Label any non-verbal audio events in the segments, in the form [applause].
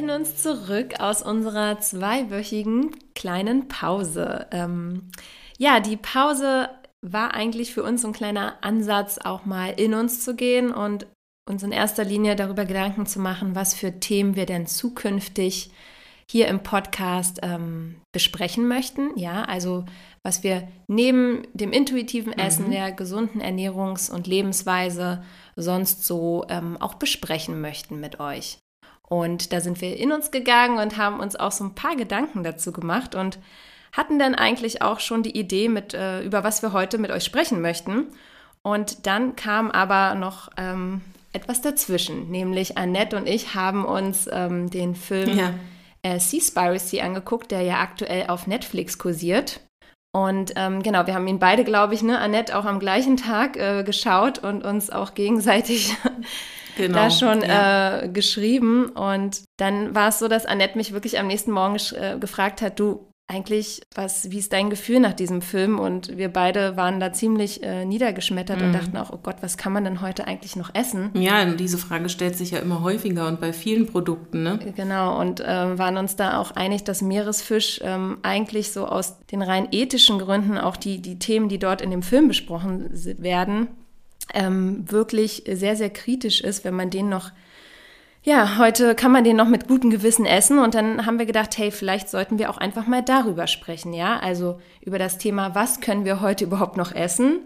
Melden uns zurück aus unserer zweiwöchigen kleinen Pause. Ähm, ja, die Pause war eigentlich für uns ein kleiner Ansatz, auch mal in uns zu gehen und uns in erster Linie darüber Gedanken zu machen, was für Themen wir denn zukünftig hier im Podcast ähm, besprechen möchten. Ja, also was wir neben dem intuitiven Essen, mhm. der gesunden Ernährungs- und Lebensweise sonst so ähm, auch besprechen möchten mit euch. Und da sind wir in uns gegangen und haben uns auch so ein paar Gedanken dazu gemacht und hatten dann eigentlich auch schon die Idee, mit, äh, über was wir heute mit euch sprechen möchten. Und dann kam aber noch ähm, etwas dazwischen, nämlich Annette und ich haben uns ähm, den Film ja. äh, Seaspiracy angeguckt, der ja aktuell auf Netflix kursiert. Und ähm, genau, wir haben ihn beide, glaube ich, ne, Annette auch am gleichen Tag äh, geschaut und uns auch gegenseitig [laughs] genau, da schon ja. äh, geschrieben. Und dann war es so, dass Annette mich wirklich am nächsten Morgen äh, gefragt hat, du, eigentlich, was, wie ist dein Gefühl nach diesem Film? Und wir beide waren da ziemlich äh, niedergeschmettert mhm. und dachten auch, oh Gott, was kann man denn heute eigentlich noch essen? Ja, diese Frage stellt sich ja immer häufiger und bei vielen Produkten, ne? Genau, und äh, waren uns da auch einig, dass Meeresfisch ähm, eigentlich so aus den rein ethischen Gründen auch die, die Themen, die dort in dem Film besprochen werden, ähm, wirklich sehr, sehr kritisch ist, wenn man den noch, ja, heute kann man den noch mit gutem Gewissen essen. Und dann haben wir gedacht, hey, vielleicht sollten wir auch einfach mal darüber sprechen, ja? Also über das Thema, was können wir heute überhaupt noch essen?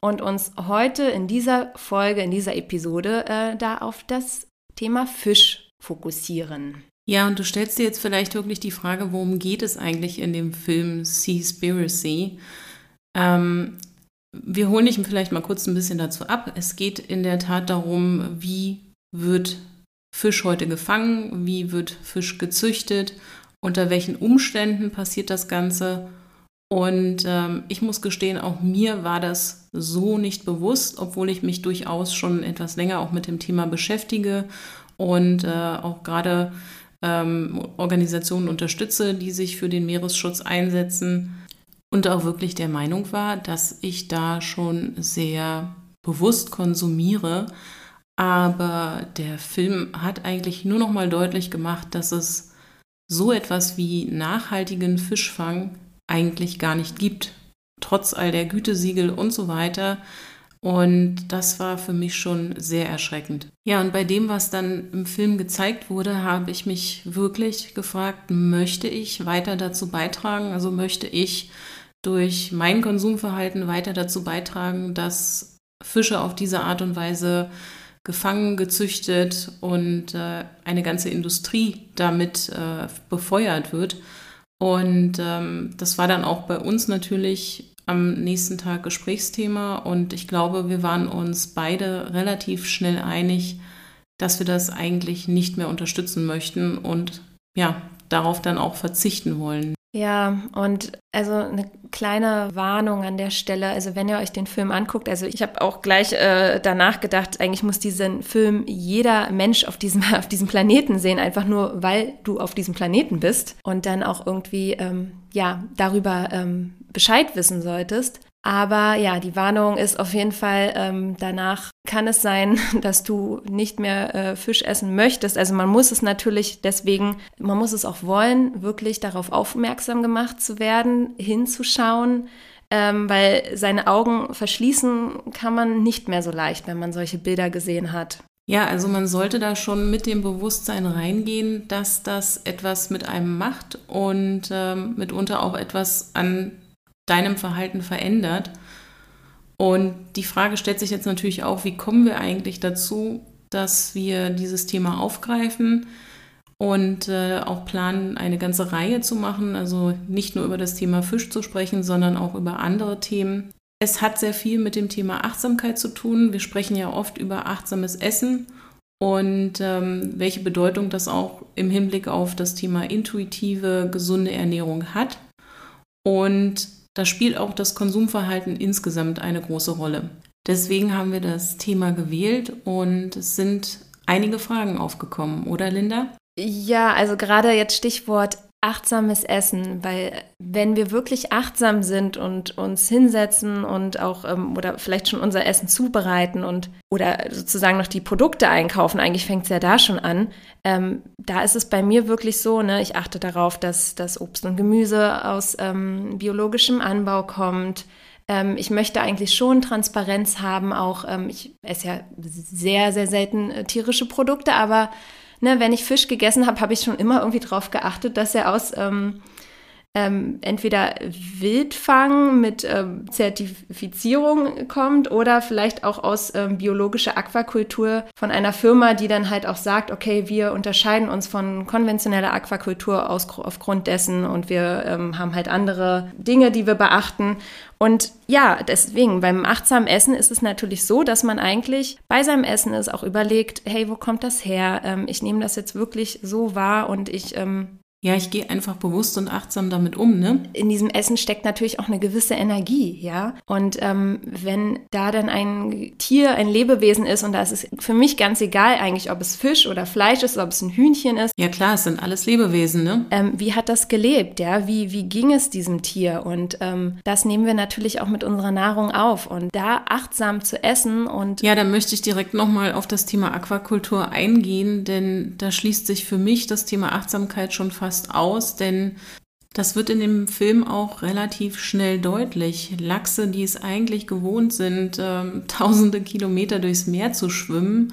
Und uns heute in dieser Folge, in dieser Episode äh, da auf das Thema Fisch fokussieren. Ja, und du stellst dir jetzt vielleicht wirklich die Frage, worum geht es eigentlich in dem Film Seaspiracy? Ähm, wir holen dich vielleicht mal kurz ein bisschen dazu ab. Es geht in der Tat darum, wie wird Fisch heute gefangen, wie wird Fisch gezüchtet, unter welchen Umständen passiert das Ganze. Und ähm, ich muss gestehen, auch mir war das so nicht bewusst, obwohl ich mich durchaus schon etwas länger auch mit dem Thema beschäftige und äh, auch gerade ähm, Organisationen unterstütze, die sich für den Meeresschutz einsetzen und auch wirklich der Meinung war, dass ich da schon sehr bewusst konsumiere. Aber der Film hat eigentlich nur noch mal deutlich gemacht, dass es so etwas wie nachhaltigen Fischfang eigentlich gar nicht gibt, trotz all der Gütesiegel und so weiter. Und das war für mich schon sehr erschreckend. Ja, und bei dem, was dann im Film gezeigt wurde, habe ich mich wirklich gefragt, möchte ich weiter dazu beitragen? Also möchte ich durch mein Konsumverhalten weiter dazu beitragen, dass Fische auf diese Art und Weise gefangen, gezüchtet und äh, eine ganze Industrie damit äh, befeuert wird. Und ähm, das war dann auch bei uns natürlich am nächsten Tag Gesprächsthema. Und ich glaube, wir waren uns beide relativ schnell einig, dass wir das eigentlich nicht mehr unterstützen möchten und ja, darauf dann auch verzichten wollen. Ja, und also eine kleine Warnung an der Stelle. Also wenn ihr euch den Film anguckt, also ich habe auch gleich äh, danach gedacht, eigentlich muss diesen Film jeder Mensch auf diesem, [laughs] auf diesem Planeten sehen, einfach nur, weil du auf diesem Planeten bist und dann auch irgendwie ähm, ja darüber ähm, Bescheid wissen solltest. Aber ja, die Warnung ist auf jeden Fall, ähm, danach kann es sein, [laughs] dass du nicht mehr äh, Fisch essen möchtest. Also man muss es natürlich deswegen, man muss es auch wollen, wirklich darauf aufmerksam gemacht zu werden, hinzuschauen, ähm, weil seine Augen verschließen kann man nicht mehr so leicht, wenn man solche Bilder gesehen hat. Ja, also man sollte da schon mit dem Bewusstsein reingehen, dass das etwas mit einem macht und ähm, mitunter auch etwas an deinem Verhalten verändert. Und die Frage stellt sich jetzt natürlich auch, wie kommen wir eigentlich dazu, dass wir dieses Thema aufgreifen und äh, auch planen, eine ganze Reihe zu machen, also nicht nur über das Thema Fisch zu sprechen, sondern auch über andere Themen. es hat sehr viel mit dem Thema Achtsamkeit zu tun. Wir sprechen ja oft über achtsames Essen und ähm, welche Bedeutung das auch im Hinblick auf das Thema intuitive, gesunde Ernährung hat. Und da spielt auch das Konsumverhalten insgesamt eine große Rolle. Deswegen haben wir das Thema gewählt und es sind einige Fragen aufgekommen, oder Linda? Ja, also gerade jetzt Stichwort achtsames Essen, weil wenn wir wirklich achtsam sind und uns hinsetzen und auch ähm, oder vielleicht schon unser Essen zubereiten und oder sozusagen noch die Produkte einkaufen, eigentlich fängt es ja da schon an. Ähm, da ist es bei mir wirklich so, ne, ich achte darauf, dass das Obst und Gemüse aus ähm, biologischem Anbau kommt. Ähm, ich möchte eigentlich schon Transparenz haben, auch ähm, ich esse ja sehr, sehr selten äh, tierische Produkte, aber ne, wenn ich Fisch gegessen habe, habe ich schon immer irgendwie darauf geachtet, dass er aus ähm, ähm, entweder Wildfang mit ähm, Zertifizierung kommt oder vielleicht auch aus ähm, biologischer Aquakultur von einer Firma, die dann halt auch sagt, okay, wir unterscheiden uns von konventioneller Aquakultur aus, aufgrund dessen und wir ähm, haben halt andere Dinge, die wir beachten. Und ja, deswegen, beim achtsamen Essen ist es natürlich so, dass man eigentlich bei seinem Essen ist, auch überlegt, hey, wo kommt das her? Ähm, ich nehme das jetzt wirklich so wahr und ich ähm, ja, ich gehe einfach bewusst und achtsam damit um, ne? In diesem Essen steckt natürlich auch eine gewisse Energie, ja. Und ähm, wenn da dann ein Tier, ein Lebewesen ist, und da ist es für mich ganz egal eigentlich, ob es Fisch oder Fleisch ist, ob es ein Hühnchen ist. Ja klar, es sind alles Lebewesen, ne? Ähm, wie hat das gelebt, ja? Wie, wie ging es diesem Tier? Und ähm, das nehmen wir natürlich auch mit unserer Nahrung auf. Und da achtsam zu essen und. Ja, dann möchte ich direkt nochmal auf das Thema Aquakultur eingehen, denn da schließt sich für mich das Thema Achtsamkeit schon fast fast aus, denn das wird in dem Film auch relativ schnell deutlich. Lachse, die es eigentlich gewohnt sind, äh, [laughs] tausende Kilometer durchs Meer zu schwimmen,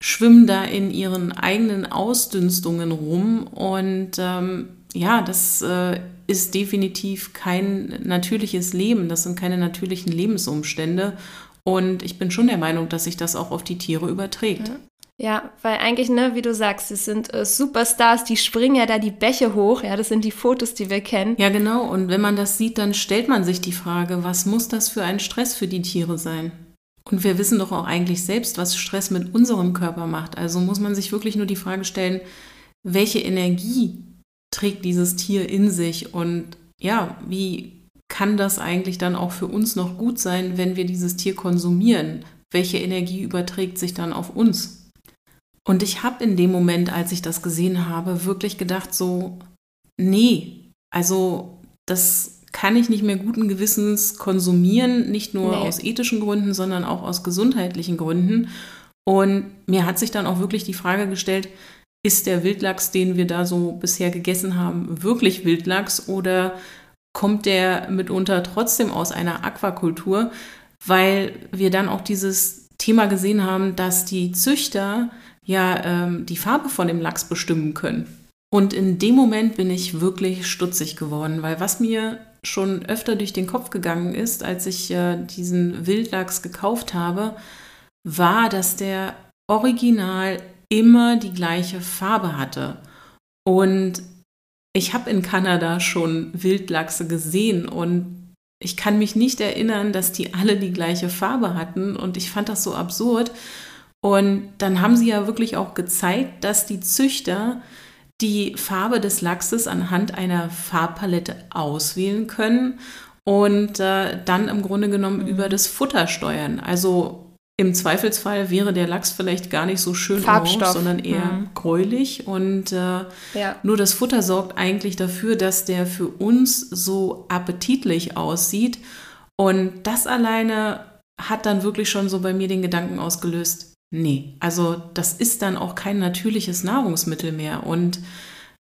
schwimmen da in ihren eigenen Ausdünstungen rum. Und ähm, ja, das äh, ist definitiv kein natürliches Leben. Das sind keine natürlichen Lebensumstände. Und ich bin schon der Meinung, dass sich das auch auf die Tiere überträgt. Ja. Weil eigentlich, ne, wie du sagst, es sind äh, Superstars, die springen ja da die Bäche hoch. Ja, das sind die Fotos, die wir kennen. Ja, genau. Und wenn man das sieht, dann stellt man sich die Frage, was muss das für ein Stress für die Tiere sein? Und wir wissen doch auch eigentlich selbst, was Stress mit unserem Körper macht. Also muss man sich wirklich nur die Frage stellen, welche Energie trägt dieses Tier in sich? Und ja, wie kann das eigentlich dann auch für uns noch gut sein, wenn wir dieses Tier konsumieren? Welche Energie überträgt sich dann auf uns? Und ich habe in dem Moment, als ich das gesehen habe, wirklich gedacht, so, nee, also das kann ich nicht mehr guten Gewissens konsumieren, nicht nur nee. aus ethischen Gründen, sondern auch aus gesundheitlichen Gründen. Und mir hat sich dann auch wirklich die Frage gestellt, ist der Wildlachs, den wir da so bisher gegessen haben, wirklich Wildlachs oder kommt der mitunter trotzdem aus einer Aquakultur? Weil wir dann auch dieses Thema gesehen haben, dass die Züchter ja ähm, die Farbe von dem Lachs bestimmen können. Und in dem Moment bin ich wirklich stutzig geworden, weil was mir schon öfter durch den Kopf gegangen ist, als ich äh, diesen Wildlachs gekauft habe, war, dass der original immer die gleiche Farbe hatte. Und ich habe in Kanada schon Wildlachse gesehen und ich kann mich nicht erinnern, dass die alle die gleiche Farbe hatten und ich fand das so absurd und dann haben sie ja wirklich auch gezeigt, dass die Züchter die Farbe des Lachses anhand einer Farbpalette auswählen können und äh, dann im Grunde genommen mhm. über das Futter steuern. Also im Zweifelsfall wäre der Lachs vielleicht gar nicht so schön orange, sondern eher mhm. gräulich. Und äh, ja. nur das Futter sorgt eigentlich dafür, dass der für uns so appetitlich aussieht. Und das alleine hat dann wirklich schon so bei mir den Gedanken ausgelöst, Nee, also das ist dann auch kein natürliches Nahrungsmittel mehr und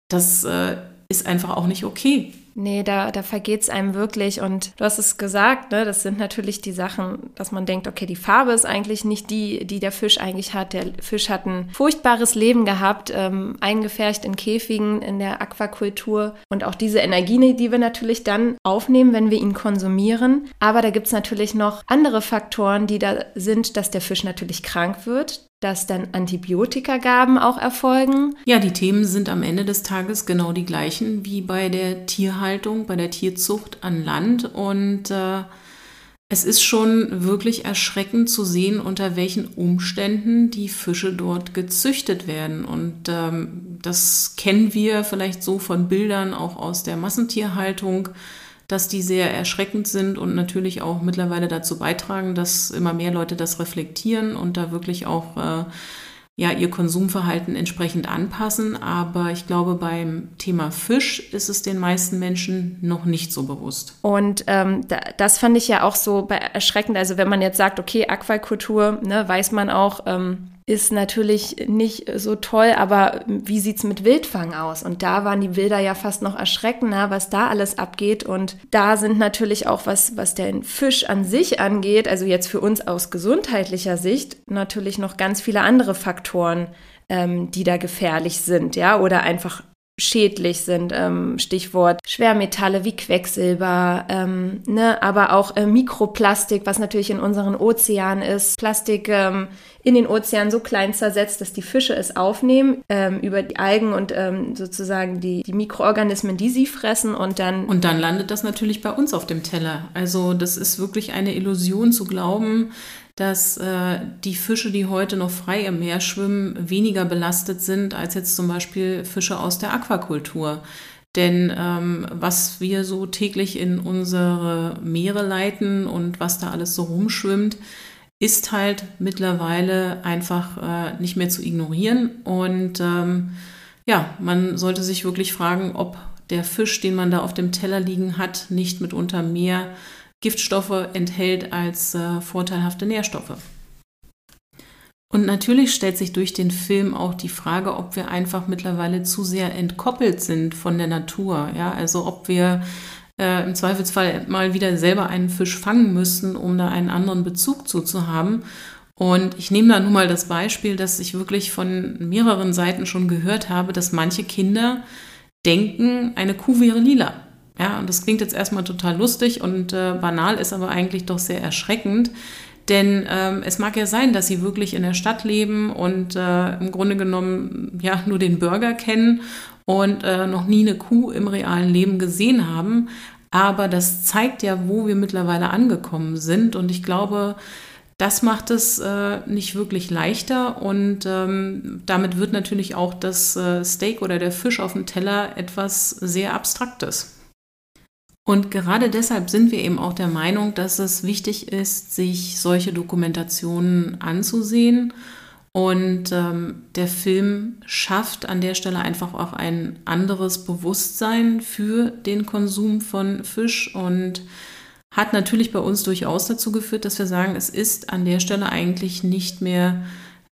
das äh, ist einfach auch nicht okay. Nee, da, da vergeht es einem wirklich. Und du hast es gesagt, ne, das sind natürlich die Sachen, dass man denkt, okay, die Farbe ist eigentlich nicht die, die der Fisch eigentlich hat. Der Fisch hat ein furchtbares Leben gehabt, ähm, eingefärcht in Käfigen in der Aquakultur. Und auch diese Energie, die wir natürlich dann aufnehmen, wenn wir ihn konsumieren. Aber da gibt es natürlich noch andere Faktoren, die da sind, dass der Fisch natürlich krank wird, dass dann Antibiotikagaben auch erfolgen. Ja, die Themen sind am Ende des Tages genau die gleichen wie bei der Tierhaltung, bei der Tierzucht an Land. Und äh, es ist schon wirklich erschreckend zu sehen, unter welchen Umständen die Fische dort gezüchtet werden. Und ähm, das kennen wir vielleicht so von Bildern auch aus der Massentierhaltung, dass die sehr erschreckend sind und natürlich auch mittlerweile dazu beitragen, dass immer mehr Leute das reflektieren und da wirklich auch äh, ja, ihr Konsumverhalten entsprechend anpassen. Aber ich glaube, beim Thema Fisch ist es den meisten Menschen noch nicht so bewusst. Und ähm, da, das fand ich ja auch so erschreckend. Also wenn man jetzt sagt, okay, Aquakultur, ne, weiß man auch, ähm, ist natürlich nicht so toll, aber wie sieht's mit Wildfang aus? Und da waren die Bilder ja fast noch erschreckender, was da alles abgeht. Und da sind natürlich auch was, was den Fisch an sich angeht, also jetzt für uns aus gesundheitlicher Sicht, natürlich noch ganz viele andere Faktoren, ähm, die da gefährlich sind, ja, oder einfach schädlich sind. Ähm, Stichwort Schwermetalle wie Quecksilber, ähm, ne, aber auch äh, Mikroplastik, was natürlich in unseren Ozeanen ist. Plastik ähm, in den Ozeanen so klein zersetzt, dass die Fische es aufnehmen ähm, über die Algen und ähm, sozusagen die, die Mikroorganismen, die sie fressen und dann. Und dann landet das natürlich bei uns auf dem Teller. Also das ist wirklich eine Illusion zu glauben, dass äh, die Fische, die heute noch frei im Meer schwimmen, weniger belastet sind als jetzt zum Beispiel Fische aus der Aquakultur. Denn ähm, was wir so täglich in unsere Meere leiten und was da alles so rumschwimmt, ist halt mittlerweile einfach äh, nicht mehr zu ignorieren. Und ähm, ja, man sollte sich wirklich fragen, ob der Fisch, den man da auf dem Teller liegen hat, nicht mitunter mehr Giftstoffe enthält als äh, vorteilhafte Nährstoffe. Und natürlich stellt sich durch den Film auch die Frage, ob wir einfach mittlerweile zu sehr entkoppelt sind von der Natur. Ja, also ob wir äh, im Zweifelsfall mal wieder selber einen Fisch fangen müssten, um da einen anderen Bezug zu, zu haben. Und ich nehme da nun mal das Beispiel, dass ich wirklich von mehreren Seiten schon gehört habe, dass manche Kinder denken, eine Kuh wäre lila. Ja, und das klingt jetzt erstmal total lustig und äh, banal, ist aber eigentlich doch sehr erschreckend. Denn ähm, es mag ja sein, dass sie wirklich in der Stadt leben und äh, im Grunde genommen ja nur den Burger kennen und äh, noch nie eine Kuh im realen Leben gesehen haben. Aber das zeigt ja, wo wir mittlerweile angekommen sind. Und ich glaube, das macht es äh, nicht wirklich leichter und ähm, damit wird natürlich auch das äh, Steak oder der Fisch auf dem Teller etwas sehr Abstraktes. Und gerade deshalb sind wir eben auch der Meinung, dass es wichtig ist, sich solche Dokumentationen anzusehen. Und ähm, der Film schafft an der Stelle einfach auch ein anderes Bewusstsein für den Konsum von Fisch und hat natürlich bei uns durchaus dazu geführt, dass wir sagen, es ist an der Stelle eigentlich nicht mehr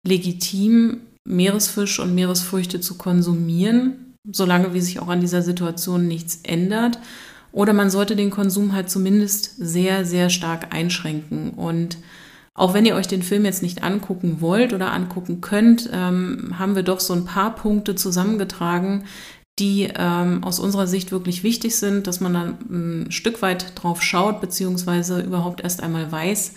legitim, Meeresfisch und Meeresfrüchte zu konsumieren, solange wie sich auch an dieser Situation nichts ändert. Oder man sollte den Konsum halt zumindest sehr, sehr stark einschränken. Und auch wenn ihr euch den Film jetzt nicht angucken wollt oder angucken könnt, ähm, haben wir doch so ein paar Punkte zusammengetragen, die ähm, aus unserer Sicht wirklich wichtig sind, dass man dann ein Stück weit drauf schaut, beziehungsweise überhaupt erst einmal weiß,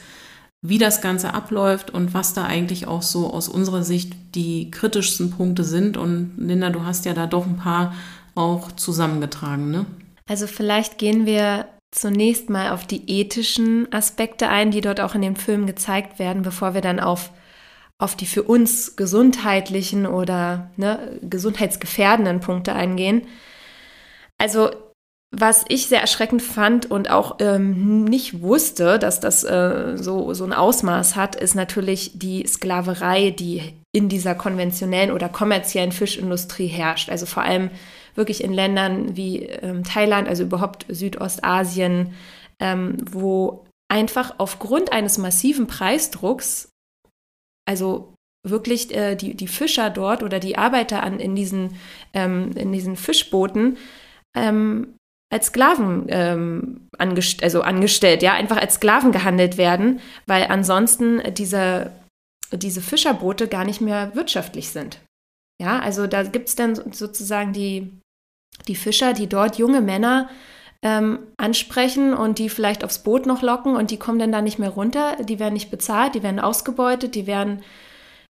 wie das Ganze abläuft und was da eigentlich auch so aus unserer Sicht die kritischsten Punkte sind. Und Linda, du hast ja da doch ein paar auch zusammengetragen, ne? Also vielleicht gehen wir zunächst mal auf die ethischen Aspekte ein, die dort auch in dem Film gezeigt werden, bevor wir dann auf, auf die für uns gesundheitlichen oder ne, gesundheitsgefährdenden Punkte eingehen. Also was ich sehr erschreckend fand und auch ähm, nicht wusste, dass das äh, so, so ein Ausmaß hat, ist natürlich die Sklaverei, die in dieser konventionellen oder kommerziellen Fischindustrie herrscht. Also vor allem wirklich in Ländern wie ähm, Thailand, also überhaupt Südostasien, ähm, wo einfach aufgrund eines massiven Preisdrucks, also wirklich äh, die, die Fischer dort oder die Arbeiter an, in, diesen, ähm, in diesen Fischbooten ähm, als Sklaven ähm, angest also angestellt, ja, einfach als Sklaven gehandelt werden, weil ansonsten diese, diese Fischerboote gar nicht mehr wirtschaftlich sind. Ja, also da gibt es dann sozusagen die, die Fischer, die dort junge Männer ähm, ansprechen und die vielleicht aufs Boot noch locken und die kommen dann da nicht mehr runter, die werden nicht bezahlt, die werden ausgebeutet, die werden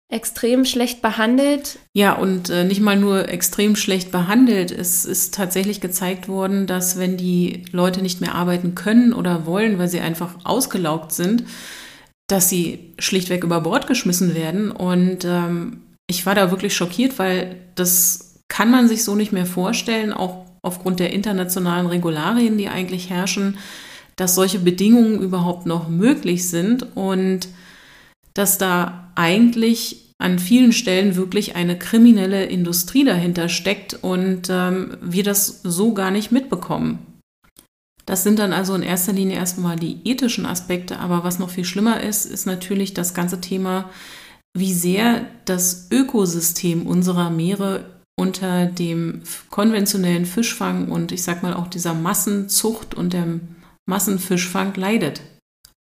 extrem schlecht behandelt. Ja, und äh, nicht mal nur extrem schlecht behandelt. Es ist tatsächlich gezeigt worden, dass wenn die Leute nicht mehr arbeiten können oder wollen, weil sie einfach ausgelaugt sind, dass sie schlichtweg über Bord geschmissen werden. Und ähm, ich war da wirklich schockiert, weil das kann man sich so nicht mehr vorstellen, auch aufgrund der internationalen Regularien, die eigentlich herrschen, dass solche Bedingungen überhaupt noch möglich sind. Und dass da eigentlich an vielen Stellen wirklich eine kriminelle Industrie dahinter steckt und ähm, wir das so gar nicht mitbekommen. Das sind dann also in erster Linie erstmal die ethischen Aspekte, aber was noch viel schlimmer ist, ist natürlich das ganze Thema, wie sehr das Ökosystem unserer Meere unter dem konventionellen Fischfang und ich sag mal auch dieser Massenzucht und dem Massenfischfang leidet.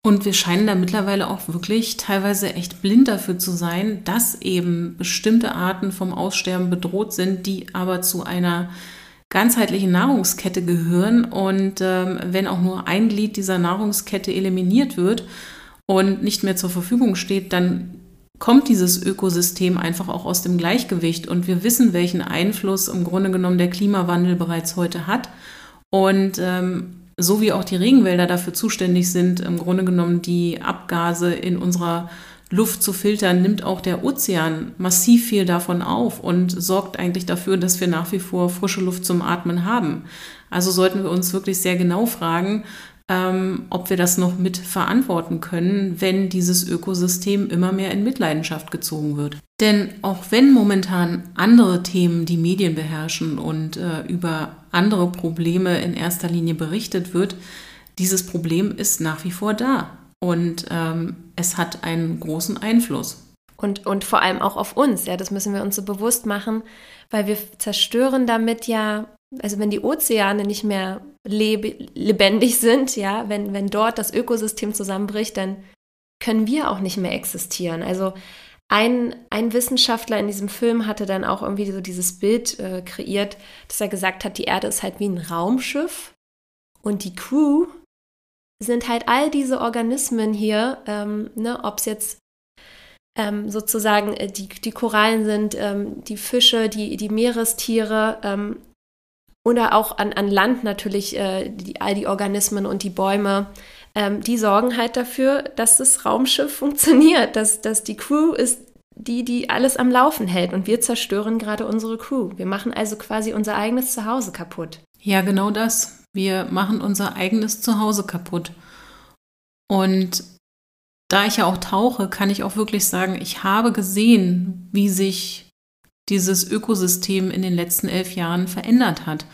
Und wir scheinen da mittlerweile auch wirklich teilweise echt blind dafür zu sein, dass eben bestimmte Arten vom Aussterben bedroht sind, die aber zu einer ganzheitlichen Nahrungskette gehören. Und ähm, wenn auch nur ein Glied dieser Nahrungskette eliminiert wird und nicht mehr zur Verfügung steht, dann kommt dieses Ökosystem einfach auch aus dem Gleichgewicht. Und wir wissen, welchen Einfluss im Grunde genommen der Klimawandel bereits heute hat. Und ähm, so wie auch die Regenwälder dafür zuständig sind, im Grunde genommen die Abgase in unserer Luft zu filtern, nimmt auch der Ozean massiv viel davon auf und sorgt eigentlich dafür, dass wir nach wie vor frische Luft zum Atmen haben. Also sollten wir uns wirklich sehr genau fragen, ähm, ob wir das noch mit verantworten können, wenn dieses Ökosystem immer mehr in Mitleidenschaft gezogen wird. Denn auch wenn momentan andere Themen die Medien beherrschen und äh, über andere Probleme in erster Linie berichtet wird, dieses Problem ist nach wie vor da und ähm, es hat einen großen Einfluss. Und, und vor allem auch auf uns, ja, das müssen wir uns so bewusst machen, weil wir zerstören damit ja also wenn die Ozeane nicht mehr leb lebendig sind, ja, wenn, wenn dort das Ökosystem zusammenbricht, dann können wir auch nicht mehr existieren. Also ein, ein Wissenschaftler in diesem Film hatte dann auch irgendwie so dieses Bild äh, kreiert, dass er gesagt hat, die Erde ist halt wie ein Raumschiff und die Crew sind halt all diese Organismen hier, ähm, ne, ob es jetzt ähm, sozusagen äh, die, die Korallen sind, ähm, die Fische, die, die Meerestiere, ähm, oder auch an, an Land natürlich äh, die, all die Organismen und die Bäume, ähm, die sorgen halt dafür, dass das Raumschiff funktioniert, dass, dass die Crew ist die, die alles am Laufen hält und wir zerstören gerade unsere Crew. Wir machen also quasi unser eigenes Zuhause kaputt. Ja, genau das. Wir machen unser eigenes Zuhause kaputt. Und da ich ja auch tauche, kann ich auch wirklich sagen, ich habe gesehen, wie sich dieses Ökosystem in den letzten elf Jahren verändert hat.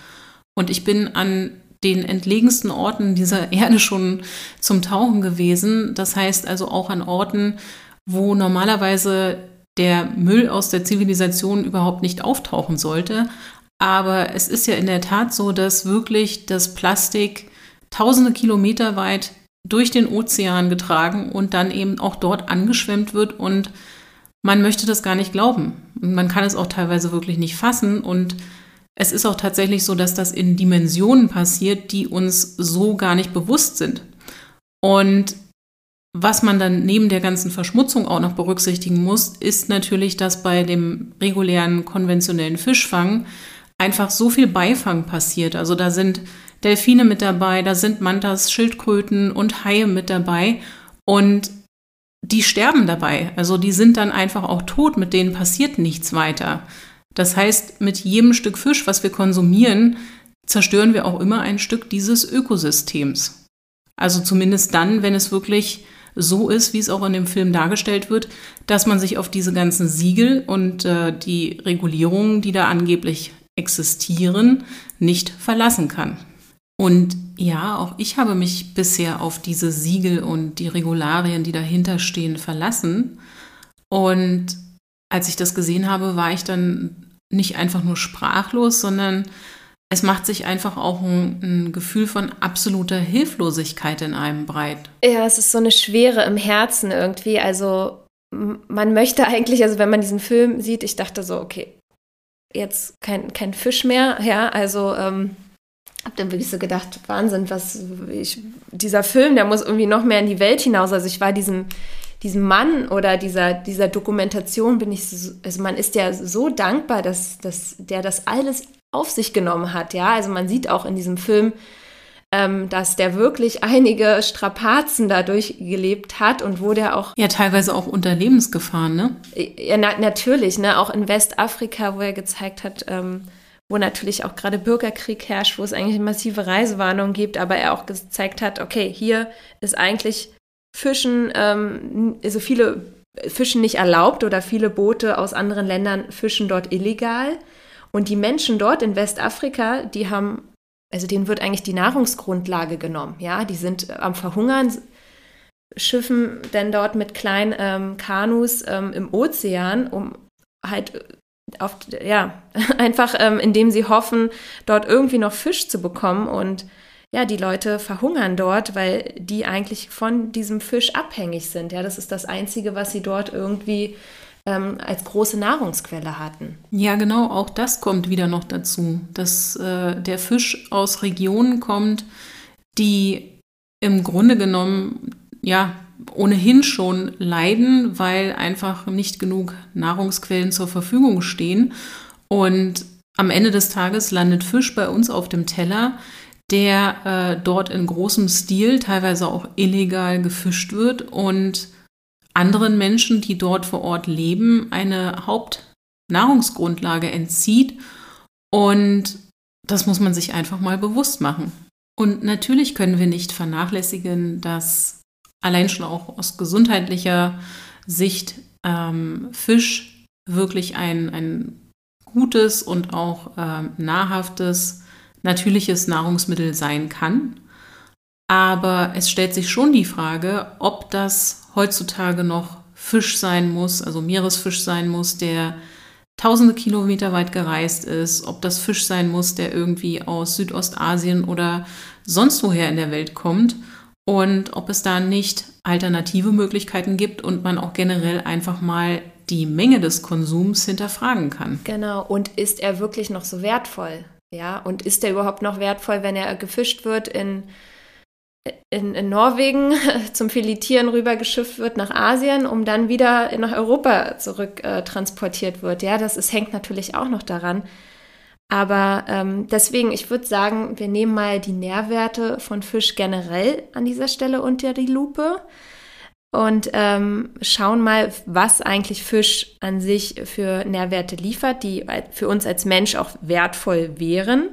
Und ich bin an den entlegensten Orten dieser [laughs] Erde schon zum Tauchen gewesen. Das heißt also auch an Orten, wo normalerweise der Müll aus der Zivilisation überhaupt nicht auftauchen sollte. Aber es ist ja in der Tat so, dass wirklich das Plastik tausende Kilometer weit durch den Ozean getragen und dann eben auch dort angeschwemmt wird und man möchte das gar nicht glauben. Man kann es auch teilweise wirklich nicht fassen und es ist auch tatsächlich so, dass das in Dimensionen passiert, die uns so gar nicht bewusst sind. Und was man dann neben der ganzen Verschmutzung auch noch berücksichtigen muss, ist natürlich, dass bei dem regulären konventionellen Fischfang einfach so viel Beifang passiert. Also da sind Delfine mit dabei, da sind Mantas, Schildkröten und Haie mit dabei. Und die sterben dabei. Also die sind dann einfach auch tot, mit denen passiert nichts weiter. Das heißt, mit jedem Stück Fisch, was wir konsumieren, zerstören wir auch immer ein Stück dieses Ökosystems. Also zumindest dann, wenn es wirklich so ist, wie es auch in dem Film dargestellt wird, dass man sich auf diese ganzen Siegel und äh, die Regulierungen, die da angeblich existieren, nicht verlassen kann. Und ja, auch ich habe mich bisher auf diese Siegel und die Regularien, die dahinter stehen, verlassen. Und als ich das gesehen habe, war ich dann nicht einfach nur sprachlos, sondern es macht sich einfach auch ein, ein, Gefühl von absoluter Hilflosigkeit in einem breit. Ja, es ist so eine Schwere im Herzen irgendwie. Also man möchte eigentlich, also wenn man diesen Film sieht, ich dachte so, okay, jetzt kein, kein Fisch mehr, ja, also ähm, habe dann wirklich so gedacht, Wahnsinn, was ich, dieser Film, der muss irgendwie noch mehr in die Welt hinaus. Also ich war diesem, diesem Mann oder dieser, dieser Dokumentation bin ich, so, also man ist ja so dankbar, dass, dass der das alles auf sich genommen hat, ja. Also man sieht auch in diesem Film, ähm, dass der wirklich einige Strapazen dadurch gelebt hat und wo der auch. Ja, teilweise auch unter Lebensgefahren, ne? Ja, na, natürlich, ne? Auch in Westafrika, wo er gezeigt hat, ähm, wo natürlich auch gerade Bürgerkrieg herrscht, wo es eigentlich massive Reisewarnungen gibt, aber er auch gezeigt hat, okay, hier ist eigentlich Fischen, ähm, also viele Fischen nicht erlaubt oder viele Boote aus anderen Ländern fischen dort illegal. Und die Menschen dort in Westafrika, die haben, also denen wird eigentlich die Nahrungsgrundlage genommen. Ja, die sind am Verhungern, schiffen denn dort mit kleinen ähm, Kanus ähm, im Ozean, um halt auf, ja, [laughs] einfach ähm, indem sie hoffen, dort irgendwie noch Fisch zu bekommen und ja, die Leute verhungern dort, weil die eigentlich von diesem Fisch abhängig sind. Ja, das ist das Einzige, was sie dort irgendwie ähm, als große Nahrungsquelle hatten. Ja, genau, auch das kommt wieder noch dazu, dass äh, der Fisch aus Regionen kommt, die im Grunde genommen ja ohnehin schon leiden, weil einfach nicht genug Nahrungsquellen zur Verfügung stehen. Und am Ende des Tages landet Fisch bei uns auf dem Teller, der äh, dort in großem Stil, teilweise auch illegal gefischt wird und anderen Menschen, die dort vor Ort leben, eine Hauptnahrungsgrundlage entzieht. Und das muss man sich einfach mal bewusst machen. Und natürlich können wir nicht vernachlässigen, dass allein schon auch aus gesundheitlicher Sicht ähm, Fisch wirklich ein, ein gutes und auch ähm, nahrhaftes, natürliches Nahrungsmittel sein kann. Aber es stellt sich schon die Frage, ob das heutzutage noch Fisch sein muss, also Meeresfisch sein muss, der tausende Kilometer weit gereist ist, ob das Fisch sein muss, der irgendwie aus Südostasien oder sonst woher in der Welt kommt und ob es da nicht alternative Möglichkeiten gibt und man auch generell einfach mal die Menge des Konsums hinterfragen kann. Genau, und ist er wirklich noch so wertvoll? Ja, und ist er überhaupt noch wertvoll, wenn er gefischt wird in, in, in Norwegen, [laughs] zum Filetieren rübergeschifft wird nach Asien, um dann wieder nach Europa zurück äh, transportiert wird? Ja, das ist, hängt natürlich auch noch daran. Aber ähm, deswegen, ich würde sagen, wir nehmen mal die Nährwerte von Fisch generell an dieser Stelle unter die Lupe und ähm, schauen mal, was eigentlich Fisch an sich für Nährwerte liefert, die für uns als Mensch auch wertvoll wären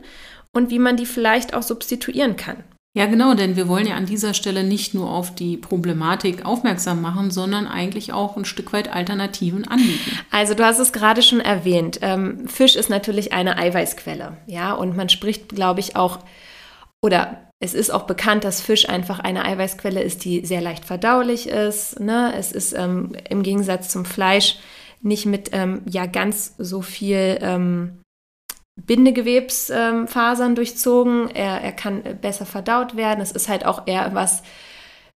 und wie man die vielleicht auch substituieren kann. Ja, genau, denn wir wollen ja an dieser Stelle nicht nur auf die Problematik aufmerksam machen, sondern eigentlich auch ein Stück weit Alternativen anbieten. Also du hast es gerade schon erwähnt. Ähm, Fisch ist natürlich eine Eiweißquelle, ja, und man spricht, glaube ich, auch oder es ist auch bekannt, dass Fisch einfach eine Eiweißquelle ist, die sehr leicht verdaulich ist. Ne? Es ist ähm, im Gegensatz zum Fleisch nicht mit ähm, ja ganz so viel ähm, Bindegewebsfasern ähm, durchzogen. Er, er kann besser verdaut werden. Es ist halt auch eher was,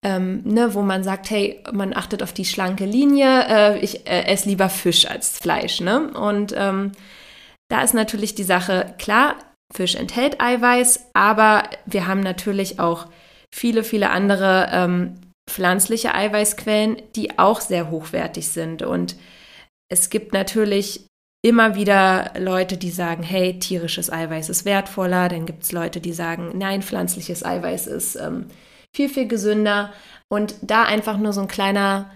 ähm, ne, wo man sagt, hey, man achtet auf die schlanke Linie. Äh, ich äh, esse lieber Fisch als Fleisch. Ne? Und ähm, da ist natürlich die Sache klar, Fisch enthält Eiweiß, aber wir haben natürlich auch viele, viele andere ähm, pflanzliche Eiweißquellen, die auch sehr hochwertig sind. Und es gibt natürlich immer wieder Leute, die sagen, hey, tierisches Eiweiß ist wertvoller. Dann gibt es Leute, die sagen, nein, pflanzliches Eiweiß ist ähm, viel, viel gesünder. Und da einfach nur so ein kleiner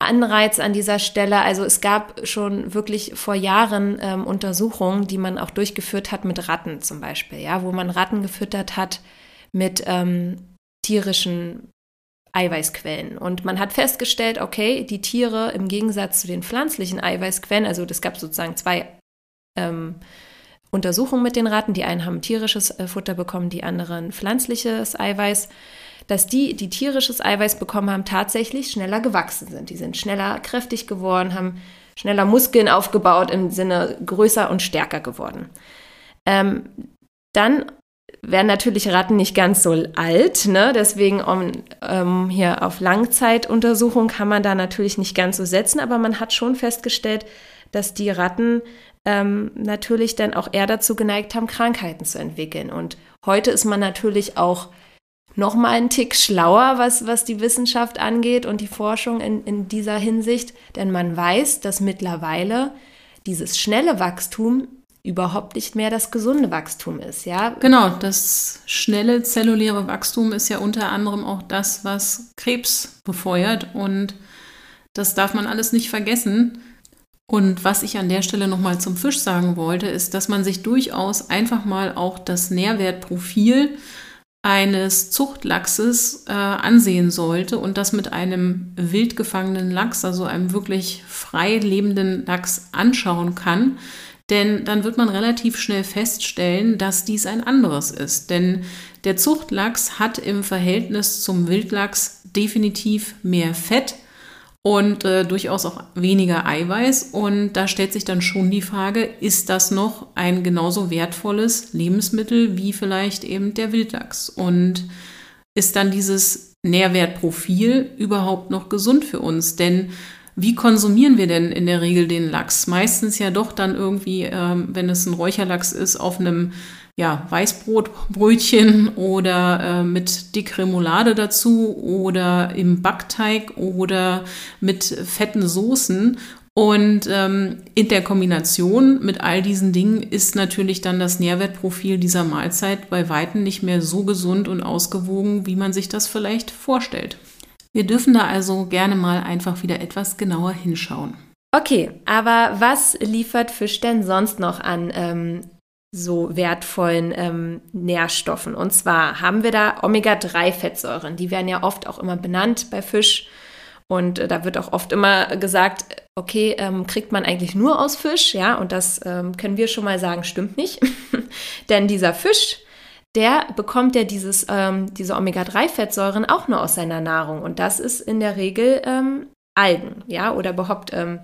Anreiz an dieser Stelle. Also es gab schon wirklich vor Jahren ähm, Untersuchungen, die man auch durchgeführt hat mit Ratten zum Beispiel, ja, wo man Ratten gefüttert hat mit ähm, tierischen Eiweißquellen. Und man hat festgestellt, okay, die Tiere im Gegensatz zu den pflanzlichen Eiweißquellen, also es gab sozusagen zwei ähm, Untersuchungen mit den Ratten. Die einen haben tierisches äh, Futter bekommen, die anderen pflanzliches Eiweiß. Dass die, die tierisches Eiweiß bekommen haben, tatsächlich schneller gewachsen sind. Die sind schneller kräftig geworden, haben schneller Muskeln aufgebaut, im Sinne größer und stärker geworden. Ähm, dann werden natürlich Ratten nicht ganz so alt, ne? deswegen um, ähm, hier auf Langzeituntersuchung kann man da natürlich nicht ganz so setzen, aber man hat schon festgestellt, dass die Ratten ähm, natürlich dann auch eher dazu geneigt haben, Krankheiten zu entwickeln. Und heute ist man natürlich auch noch mal einen Tick schlauer, was, was die Wissenschaft angeht und die Forschung in, in dieser Hinsicht, denn man weiß, dass mittlerweile dieses schnelle Wachstum überhaupt nicht mehr das gesunde Wachstum ist, ja? Genau, das schnelle zelluläre Wachstum ist ja unter anderem auch das, was Krebs befeuert und das darf man alles nicht vergessen. Und was ich an der Stelle nochmal zum Fisch sagen wollte, ist, dass man sich durchaus einfach mal auch das Nährwertprofil eines Zuchtlachses äh, ansehen sollte und das mit einem wild gefangenen Lachs, also einem wirklich frei lebenden Lachs anschauen kann. Denn dann wird man relativ schnell feststellen, dass dies ein anderes ist. Denn der Zuchtlachs hat im Verhältnis zum Wildlachs definitiv mehr Fett und äh, durchaus auch weniger Eiweiß. Und da stellt sich dann schon die Frage, ist das noch ein genauso wertvolles Lebensmittel wie vielleicht eben der Wildlachs? Und ist dann dieses Nährwertprofil überhaupt noch gesund für uns? Denn wie konsumieren wir denn in der Regel den Lachs? Meistens ja doch dann irgendwie, ähm, wenn es ein Räucherlachs ist, auf einem ja, Weißbrotbrötchen oder äh, mit Dickremoulade dazu oder im Backteig oder mit fetten Soßen. Und ähm, in der Kombination mit all diesen Dingen ist natürlich dann das Nährwertprofil dieser Mahlzeit bei weitem nicht mehr so gesund und ausgewogen, wie man sich das vielleicht vorstellt. Wir dürfen da also gerne mal einfach wieder etwas genauer hinschauen. Okay, aber was liefert Fisch denn sonst noch an ähm, so wertvollen ähm, Nährstoffen. Und zwar haben wir da Omega-3-Fettsäuren. Die werden ja oft auch immer benannt bei Fisch. Und äh, da wird auch oft immer gesagt, okay, ähm, kriegt man eigentlich nur aus Fisch, ja, und das ähm, können wir schon mal sagen, stimmt nicht. [laughs] Denn dieser Fisch, der bekommt ja dieses, ähm, diese Omega-3-Fettsäuren auch nur aus seiner Nahrung. Und das ist in der Regel ähm, Algen, ja, oder überhaupt ähm,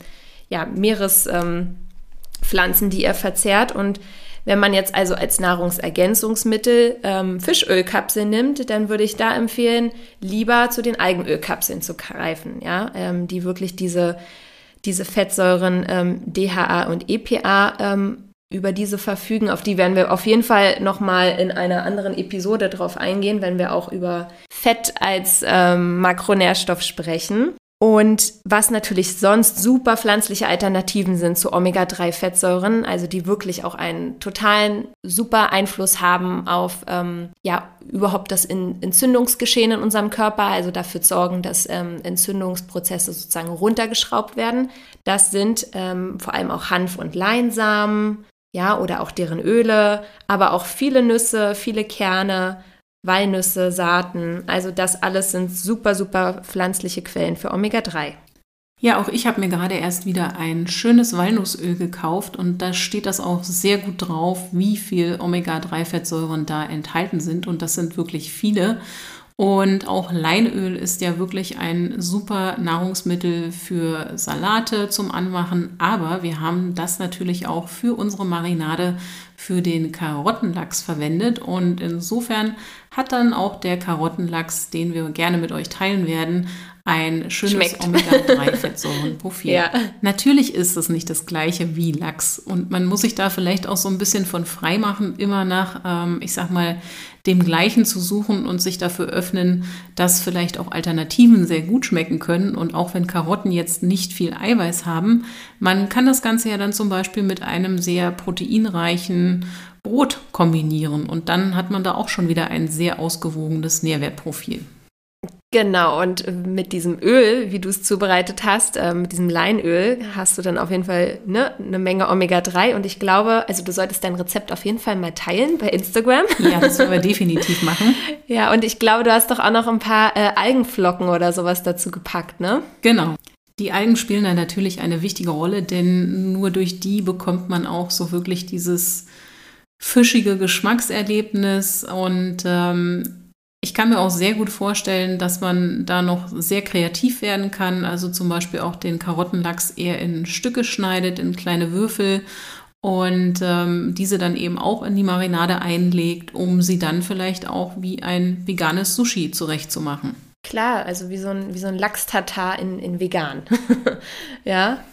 ja, Meerespflanzen, die er verzehrt. Und wenn man jetzt also als Nahrungsergänzungsmittel ähm, Fischölkapseln nimmt, dann würde ich da empfehlen, lieber zu den Algenölkapseln zu greifen, ja, ähm, die wirklich diese, diese Fettsäuren ähm, DHA und EPA ähm, über diese verfügen. Auf die werden wir auf jeden Fall nochmal in einer anderen Episode drauf eingehen, wenn wir auch über Fett als ähm, Makronährstoff sprechen. Und was natürlich sonst super pflanzliche Alternativen sind zu Omega-3-Fettsäuren, also die wirklich auch einen totalen super Einfluss haben auf ähm, ja überhaupt das Entzündungsgeschehen in unserem Körper, also dafür sorgen, dass ähm, Entzündungsprozesse sozusagen runtergeschraubt werden. Das sind ähm, vor allem auch Hanf- und Leinsamen, ja, oder auch deren Öle, aber auch viele Nüsse, viele Kerne Walnüsse, Saaten. Also das alles sind super, super pflanzliche Quellen für Omega-3. Ja, auch ich habe mir gerade erst wieder ein schönes Walnussöl gekauft und da steht das auch sehr gut drauf, wie viel Omega-3-Fettsäuren da enthalten sind und das sind wirklich viele. Und auch Leinöl ist ja wirklich ein super Nahrungsmittel für Salate zum Anmachen, aber wir haben das natürlich auch für unsere Marinade für den Karottenlachs verwendet. Und insofern hat dann auch der Karottenlachs, den wir gerne mit euch teilen werden, ein schönes Omega-3-Fettsäurenprofil. [laughs] ja. Natürlich ist es nicht das gleiche wie Lachs und man muss sich da vielleicht auch so ein bisschen von frei machen, immer nach, ähm, ich sag mal, dem Gleichen zu suchen und sich dafür öffnen, dass vielleicht auch Alternativen sehr gut schmecken können. Und auch wenn Karotten jetzt nicht viel Eiweiß haben, man kann das Ganze ja dann zum Beispiel mit einem sehr proteinreichen Brot kombinieren. Und dann hat man da auch schon wieder ein sehr ausgewogenes Nährwertprofil. Genau, und mit diesem Öl, wie du es zubereitet hast, äh, mit diesem Leinöl, hast du dann auf jeden Fall ne, eine Menge Omega-3. Und ich glaube, also du solltest dein Rezept auf jeden Fall mal teilen bei Instagram. Ja, das werden wir definitiv machen. [laughs] Ja, und ich glaube, du hast doch auch noch ein paar äh, Algenflocken oder sowas dazu gepackt, ne? Genau. Die Algen spielen da natürlich eine wichtige Rolle, denn nur durch die bekommt man auch so wirklich dieses fischige Geschmackserlebnis und ähm, ich kann mir auch sehr gut vorstellen, dass man da noch sehr kreativ werden kann. Also zum Beispiel auch den Karottenlachs eher in Stücke schneidet, in kleine Würfel und ähm, diese dann eben auch in die Marinade einlegt, um sie dann vielleicht auch wie ein veganes Sushi zurechtzumachen. Klar, also wie so ein, wie so ein Lachs-Tatar in, in vegan. [laughs] ja.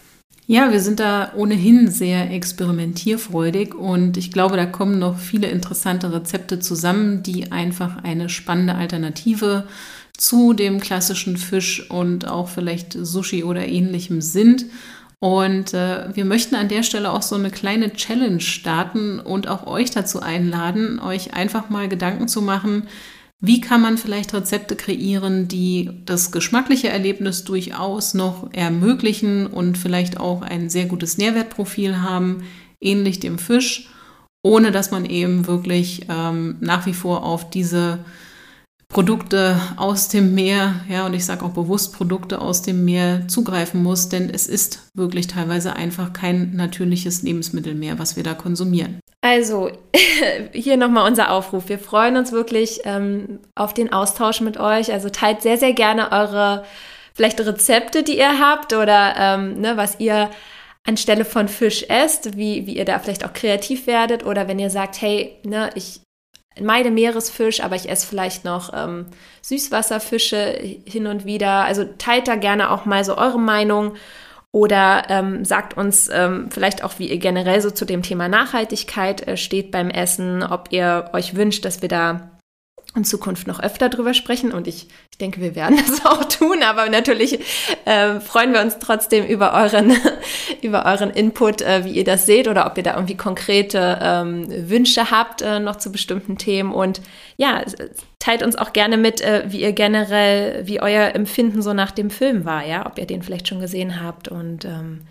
Ja, wir sind da ohnehin sehr experimentierfreudig und ich glaube, da kommen noch viele interessante Rezepte zusammen, die einfach eine spannende Alternative zu dem klassischen Fisch und auch vielleicht Sushi oder ähnlichem sind. Und äh, wir möchten an der Stelle auch so eine kleine Challenge starten und auch euch dazu einladen, euch einfach mal Gedanken zu machen, wie kann man vielleicht Rezepte kreieren, die das geschmackliche Erlebnis durchaus noch ermöglichen und vielleicht auch ein sehr gutes Nährwertprofil haben, ähnlich dem Fisch, ohne dass man eben wirklich ähm, nach wie vor auf diese Produkte aus dem Meer, ja, und ich sage auch bewusst Produkte aus dem Meer zugreifen muss, denn es ist wirklich teilweise einfach kein natürliches Lebensmittel mehr, was wir da konsumieren. Also, [laughs] hier nochmal unser Aufruf. Wir freuen uns wirklich ähm, auf den Austausch mit euch. Also teilt sehr, sehr gerne eure vielleicht Rezepte, die ihr habt oder ähm, ne, was ihr anstelle von Fisch esst, wie, wie ihr da vielleicht auch kreativ werdet oder wenn ihr sagt, hey, ne, ich meide Meeresfisch, aber ich esse vielleicht noch ähm, Süßwasserfische hin und wieder. Also teilt da gerne auch mal so eure Meinung oder ähm, sagt uns ähm, vielleicht auch, wie ihr generell so zu dem Thema Nachhaltigkeit äh, steht beim Essen, ob ihr euch wünscht, dass wir da in Zukunft noch öfter drüber sprechen und ich, ich denke, wir werden [laughs] das auch tun, aber natürlich äh, freuen wir uns trotzdem über euren, [laughs] über euren Input, äh, wie ihr das seht oder ob ihr da irgendwie konkrete ähm, Wünsche habt äh, noch zu bestimmten Themen und ja, teilt uns auch gerne mit, äh, wie ihr generell, wie euer Empfinden so nach dem Film war, ja, ob ihr den vielleicht schon gesehen habt und ähm,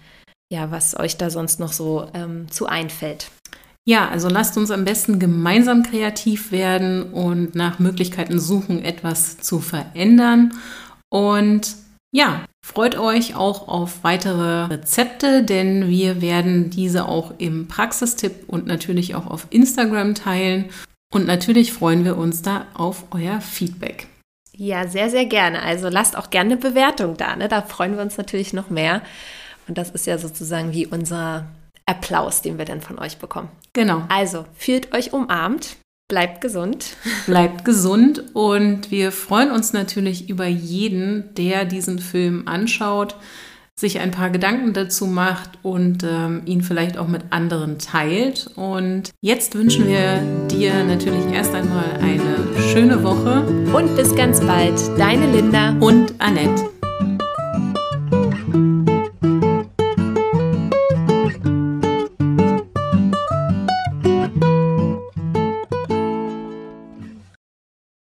ja, was euch da sonst noch so ähm, zu einfällt. Ja, also lasst uns am besten gemeinsam kreativ werden und nach Möglichkeiten suchen, etwas zu verändern. Und ja, freut euch auch auf weitere Rezepte, denn wir werden diese auch im Praxistipp und natürlich auch auf Instagram teilen. Und natürlich freuen wir uns da auf euer Feedback. Ja, sehr, sehr gerne. Also lasst auch gerne eine Bewertung da. Ne? Da freuen wir uns natürlich noch mehr. Und das ist ja sozusagen wie unser Applaus, den wir dann von euch bekommen. Genau. Also, fühlt euch umarmt, bleibt gesund. Bleibt gesund und wir freuen uns natürlich über jeden, der diesen Film anschaut, sich ein paar Gedanken dazu macht und ähm, ihn vielleicht auch mit anderen teilt. Und jetzt wünschen wir dir natürlich erst einmal eine schöne Woche. Und bis ganz bald, deine Linda und Annette.